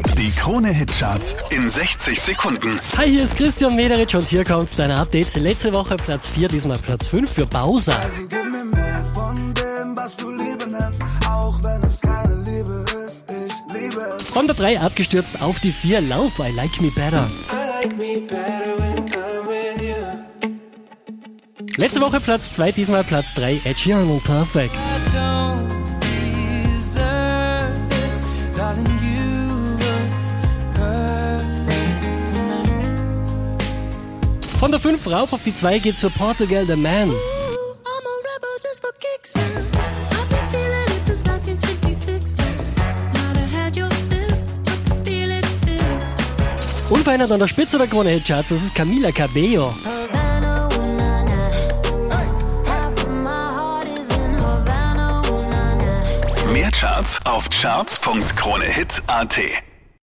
Die Krone-Hitcharts in 60 Sekunden. Hi, hier ist Christian Mederitsch und hier kommt dein Update. Letzte Woche Platz 4, diesmal Platz 5 für Bowser. Also gib mir mehr von dem, was du Liebe nennst, auch wenn es keine Liebe ist. Ich liebe es. Von der 3 abgestürzt auf die 4, Lauf, I Like Me Better. I like me better when I'm with you. Letzte Woche Platz 2, diesmal Platz 3, Ed Sheeran und Perfect. Von der 5 rauf auf die 2 geht's für Portugal The Man. I'm a rebel just for kicks now. I've been feeling it since 1966 now. Might have had your fill, but feel it still. Unverändert an der Spitze der Krone Hitcharts, das ist Camila Cabello. Na, na. Mehr Charts auf charts.kronehit.at.